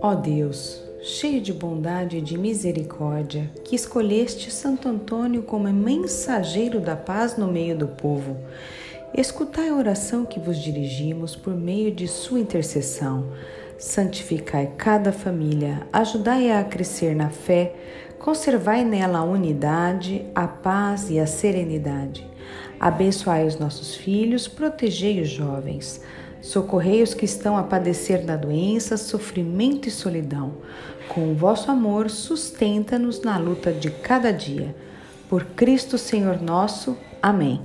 Ó Deus, cheio de bondade e de misericórdia, que escolheste Santo Antônio como mensageiro da paz no meio do povo, escutai a oração que vos dirigimos por meio de sua intercessão. Santificai cada família, ajudai-a a crescer na fé, conservai nela a unidade, a paz e a serenidade. Abençoai os nossos filhos, protegei os jovens. Socorrei os que estão a padecer da doença, sofrimento e solidão. Com o vosso amor, sustenta-nos na luta de cada dia. Por Cristo Senhor nosso. Amém.